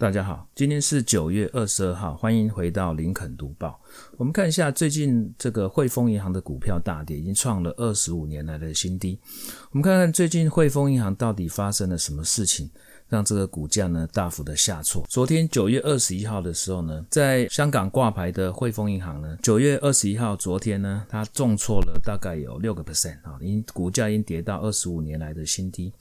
大家好，今天是九月二十二号，欢迎回到林肯读报。我们看一下最近这个汇丰银行的股票大跌，已经创了二十五年来的新低。我们看看最近汇丰银行到底发生了什么事情，让这个股价呢大幅的下挫。昨天九月二十一号的时候呢，在香港挂牌的汇丰银行呢，九月二十一号昨天呢，它重挫了大概有六个 percent 啊，已经股价已经跌到二十五年来的新低。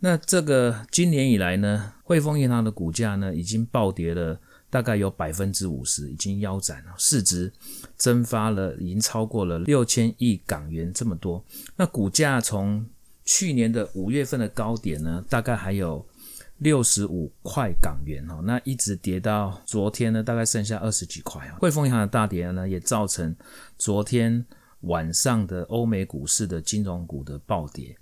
那这个今年以来呢，汇丰银行的股价呢，已经暴跌了大概有百分之五十，已经腰斩了，市值蒸发了，已经超过了六千亿港元这么多。那股价从去年的五月份的高点呢，大概还有六十五块港元哦，那一直跌到昨天呢，大概剩下二十几块啊。汇丰银行的大跌呢，也造成昨天晚上的欧美股市的金融股的暴跌。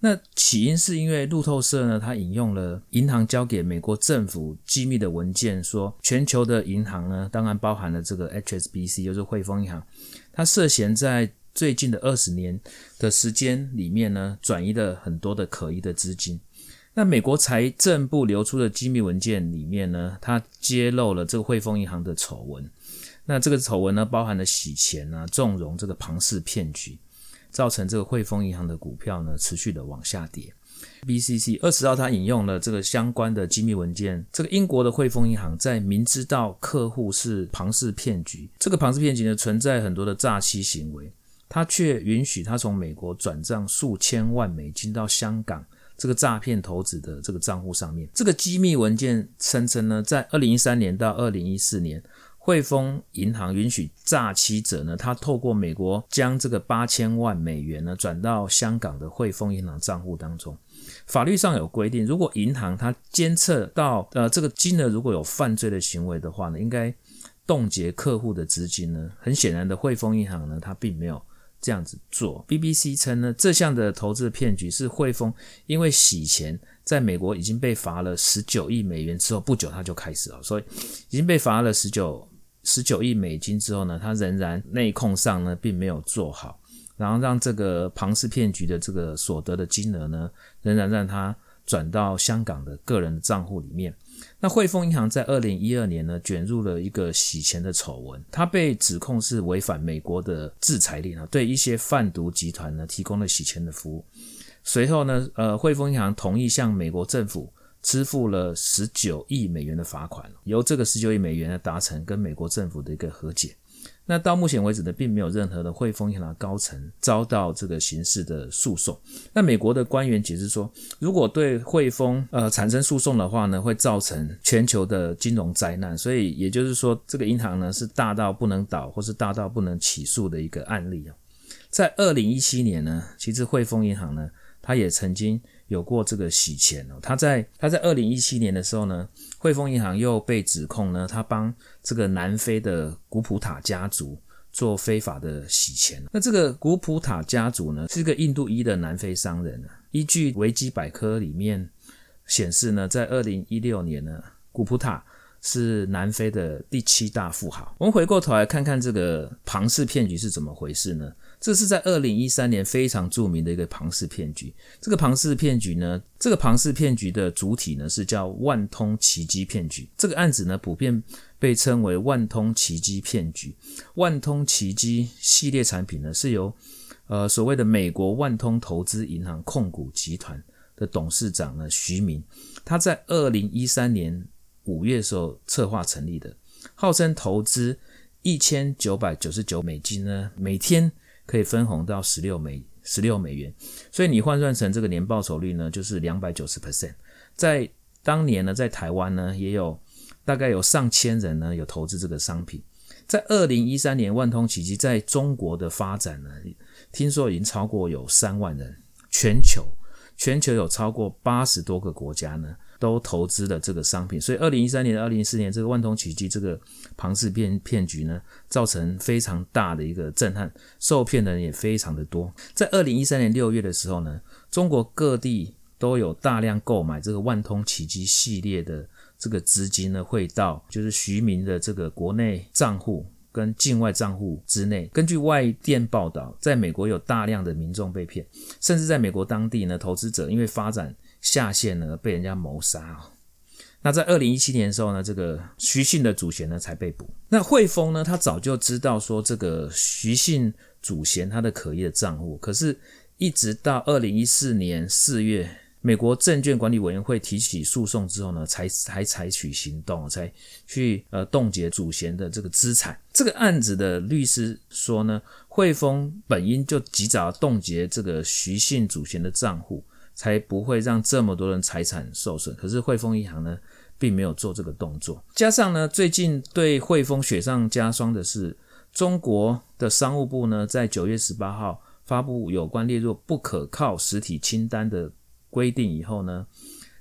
那起因是因为路透社呢，它引用了银行交给美国政府机密的文件，说全球的银行呢，当然包含了这个 HSBC，就是汇丰银行，它涉嫌在最近的二十年的时间里面呢，转移了很多的可疑的资金。那美国财政部流出的机密文件里面呢，它揭露了这个汇丰银行的丑闻。那这个丑闻呢，包含了洗钱啊、纵容这个庞氏骗局。造成这个汇丰银行的股票呢，持续的往下跌。BCC 二十号，他引用了这个相关的机密文件。这个英国的汇丰银行在明知道客户是庞氏骗局，这个庞氏骗局呢，存在很多的诈欺行为，他却允许他从美国转账数千万美金到香港这个诈骗投资的这个账户上面。这个机密文件声称呢，在二零一三年到二零一四年。汇丰银行允许诈欺者呢，他透过美国将这个八千万美元呢转到香港的汇丰银行账户当中。法律上有规定，如果银行它监测到呃这个金额如果有犯罪的行为的话呢，应该冻结客户的资金呢。很显然的，汇丰银行呢，它并没有这样子做。BBC 称呢，这项的投资骗局是汇丰因为洗钱，在美国已经被罚了十九亿美元之后不久，他就开始了，所以已经被罚了十九。十九亿美金之后呢，他仍然内控上呢并没有做好，然后让这个庞氏骗局的这个所得的金额呢，仍然让他转到香港的个人账户里面。那汇丰银行在二零一二年呢卷入了一个洗钱的丑闻，他被指控是违反美国的制裁令啊，对一些贩毒集团呢提供了洗钱的服务。随后呢，呃，汇丰银行同意向美国政府。支付了十九亿美元的罚款，由这个十九亿美元呢达成跟美国政府的一个和解。那到目前为止呢，并没有任何的汇丰银行高层遭到这个刑事的诉讼。那美国的官员解释说，如果对汇丰呃产生诉讼的话呢，会造成全球的金融灾难。所以也就是说，这个银行呢是大到不能倒，或是大到不能起诉的一个案例。在二零一七年呢，其实汇丰银行呢，他也曾经。有过这个洗钱哦，他在他在二零一七年的时候呢，汇丰银行又被指控呢，他帮这个南非的古普塔家族做非法的洗钱。那这个古普塔家族呢，是个印度裔的南非商人啊。依据维基百科里面显示呢，在二零一六年呢，古普塔是南非的第七大富豪。我们回过头来看看这个庞氏骗局是怎么回事呢？这是在二零一三年非常著名的一个庞氏骗局。这个庞氏骗局呢，这个庞氏骗局的主体呢是叫万通奇迹骗局。这个案子呢普遍被称为万通奇迹骗局。万通奇迹系列产品呢是由呃所谓的美国万通投资银行控股集团的董事长呢徐明，他在二零一三年五月的时候策划成立的，号称投资一千九百九十九美金呢，每天。可以分红到十六美十六美元，所以你换算成这个年报酬率呢，就是两百九十 percent。在当年呢，在台湾呢，也有大概有上千人呢有投资这个商品。在二零一三年，万通奇迹在中国的发展呢，听说已经超过有三万人，全球全球有超过八十多个国家呢。都投资了这个商品，所以二零一三年、二零一四年这个万通奇迹这个庞氏骗骗局呢，造成非常大的一个震撼，受骗的人也非常的多。在二零一三年六月的时候呢，中国各地都有大量购买这个万通奇迹系列的这个资金呢，汇到就是徐明的这个国内账户跟境外账户之内。根据外电报道，在美国有大量的民众被骗，甚至在美国当地呢，投资者因为发展。下线呢被人家谋杀哦。那在二零一七年的时候呢，这个徐姓的祖先呢才被捕。那汇丰呢，他早就知道说这个徐姓祖先他的可疑的账户，可是，一直到二零一四年四月，美国证券管理委员会提起诉讼之后呢，才才采取行动，才去呃冻结祖贤的这个资产。这个案子的律师说呢，汇丰本应就及早冻结这个徐姓祖贤的账户。才不会让这么多人财产受损。可是汇丰银行呢，并没有做这个动作。加上呢，最近对汇丰雪上加霜的是，中国的商务部呢，在九月十八号发布有关列入不可靠实体清单的规定以后呢，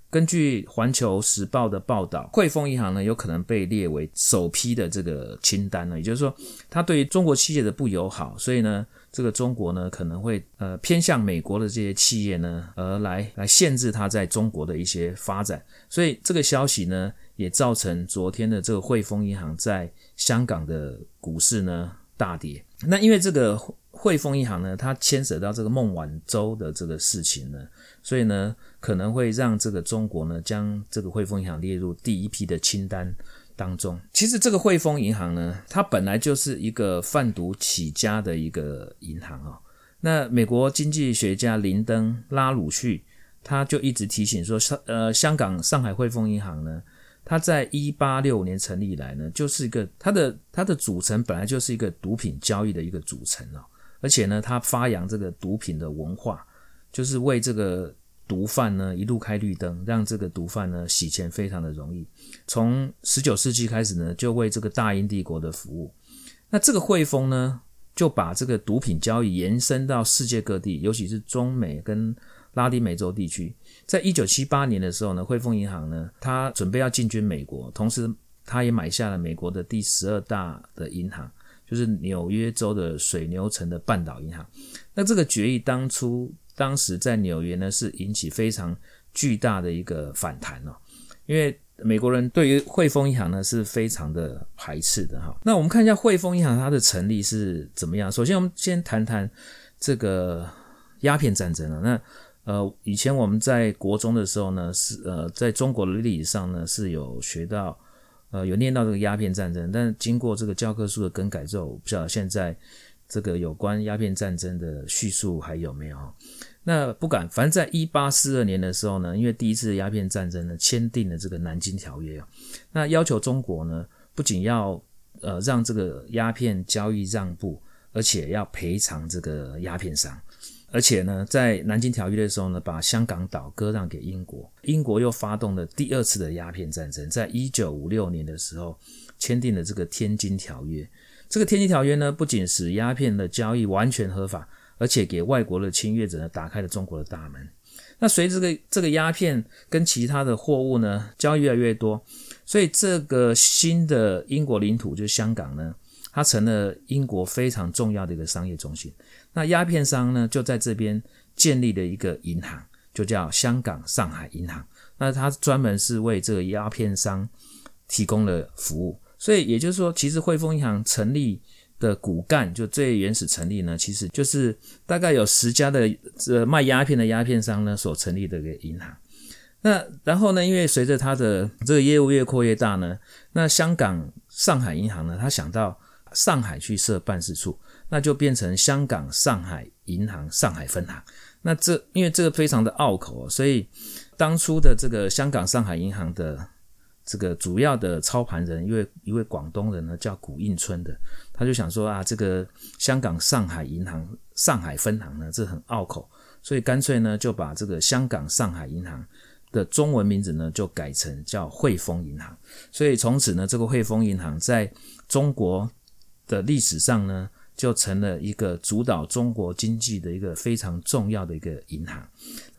根据环球时报的报道，汇丰银行呢，有可能被列为首批的这个清单呢，也就是说，它对于中国企业的不友好，所以呢。这个中国呢，可能会呃偏向美国的这些企业呢，而来来限制它在中国的一些发展，所以这个消息呢，也造成昨天的这个汇丰银行在香港的股市呢大跌。那因为这个汇丰银行呢，它牵涉到这个孟晚舟的这个事情呢，所以呢，可能会让这个中国呢，将这个汇丰银行列入第一批的清单。当中，其实这个汇丰银行呢，它本来就是一个贩毒起家的一个银行啊。那美国经济学家林登·拉鲁旭他就一直提醒说，呃，香港上海汇丰银行呢，它在一八六五年成立以来呢，就是一个它的它的组成本来就是一个毒品交易的一个组成哦，而且呢，他发扬这个毒品的文化，就是为这个。毒贩呢，一路开绿灯，让这个毒贩呢洗钱非常的容易。从十九世纪开始呢，就为这个大英帝国的服务。那这个汇丰呢，就把这个毒品交易延伸到世界各地，尤其是中美跟拉丁美洲地区。在一九七八年的时候呢，汇丰银行呢，它准备要进军美国，同时它也买下了美国的第十二大的银行，就是纽约州的水牛城的半岛银行。那这个决议当初。当时在纽约呢，是引起非常巨大的一个反弹哦，因为美国人对于汇丰银行呢是非常的排斥的哈。那我们看一下汇丰银行它的成立是怎么样？首先，我们先谈谈这个鸦片战争啊。那呃，以前我们在国中的时候呢，是呃，在中国的历史上呢是有学到，呃，有念到这个鸦片战争，但经过这个教科书的更改之后，我不晓得现在。这个有关鸦片战争的叙述还有没有？那不敢，反正在一八四二年的时候呢，因为第一次鸦片战争呢，签订了这个南京条约，那要求中国呢，不仅要呃让这个鸦片交易让步，而且要赔偿这个鸦片商，而且呢，在南京条约的时候呢，把香港岛割让给英国，英国又发动了第二次的鸦片战争，在一九五六年的时候签订了这个天津条约。这个天津条约呢，不仅使鸦片的交易完全合法，而且给外国的侵略者呢打开了中国的大门。那随着这个这个鸦片跟其他的货物呢交易越来越多，所以这个新的英国领土就是香港呢，它成了英国非常重要的一个商业中心。那鸦片商呢就在这边建立了一个银行，就叫香港上海银行。那它专门是为这个鸦片商提供了服务。所以也就是说，其实汇丰银行成立的骨干，就最原始成立呢，其实就是大概有十家的这卖鸦片的鸦片商呢所成立的一个银行。那然后呢，因为随着它的这个业务越扩越大呢，那香港上海银行呢，他想到上海去设办事处，那就变成香港上海银行上海分行。那这因为这个非常的拗口，所以当初的这个香港上海银行的。这个主要的操盘人，一位一位广东人呢，叫古应春的，他就想说啊，这个香港上海银行上海分行呢，这很拗口，所以干脆呢就把这个香港上海银行的中文名字呢就改成叫汇丰银行，所以从此呢，这个汇丰银行在中国的历史上呢，就成了一个主导中国经济的一个非常重要的一个银行。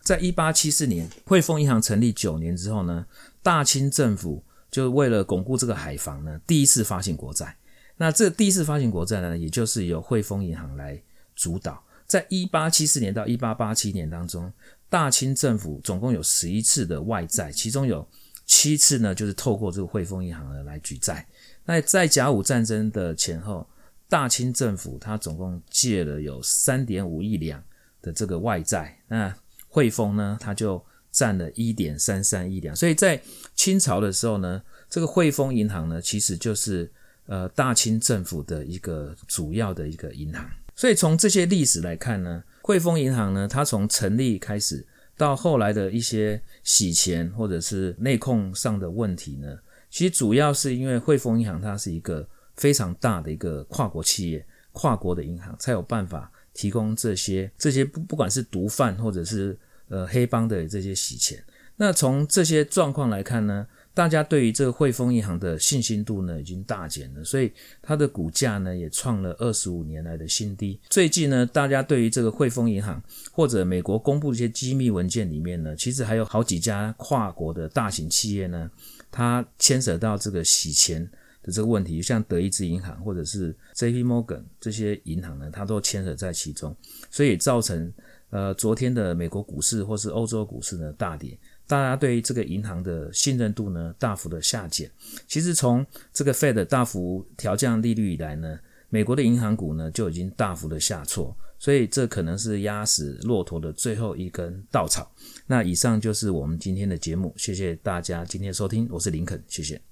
在一八七四年，汇丰银行成立九年之后呢，大清政府就为了巩固这个海防呢，第一次发行国债。那这第一次发行国债呢，也就是由汇丰银行来主导。在一八七四年到一八八七年当中，大清政府总共有十一次的外债，其中有七次呢，就是透过这个汇丰银行呢来举债。那在甲午战争的前后，大清政府它总共借了有三点五亿两的这个外债。那汇丰呢，它就占了一点三三亿两。所以在清朝的时候呢，这个汇丰银行呢，其实就是呃大清政府的一个主要的一个银行。所以从这些历史来看呢，汇丰银行呢，它从成立开始到后来的一些洗钱或者是内控上的问题呢，其实主要是因为汇丰银行它是一个非常大的一个跨国企业、跨国的银行，才有办法提供这些这些不不管是毒贩或者是呃黑帮的这些洗钱。那从这些状况来看呢，大家对于这个汇丰银行的信心度呢已经大减了，所以它的股价呢也创了二十五年来的新低。最近呢，大家对于这个汇丰银行或者美国公布一些机密文件里面呢，其实还有好几家跨国的大型企业呢，它牵扯到这个洗钱的这个问题，像德意志银行或者是 J.P. Morgan 这些银行呢，它都牵扯在其中，所以造成呃昨天的美国股市或是欧洲股市呢大跌。大家对于这个银行的信任度呢，大幅的下减。其实从这个 Fed 大幅调降利率以来呢，美国的银行股呢就已经大幅的下挫，所以这可能是压死骆驼的最后一根稻草。那以上就是我们今天的节目，谢谢大家今天的收听，我是林肯，谢谢。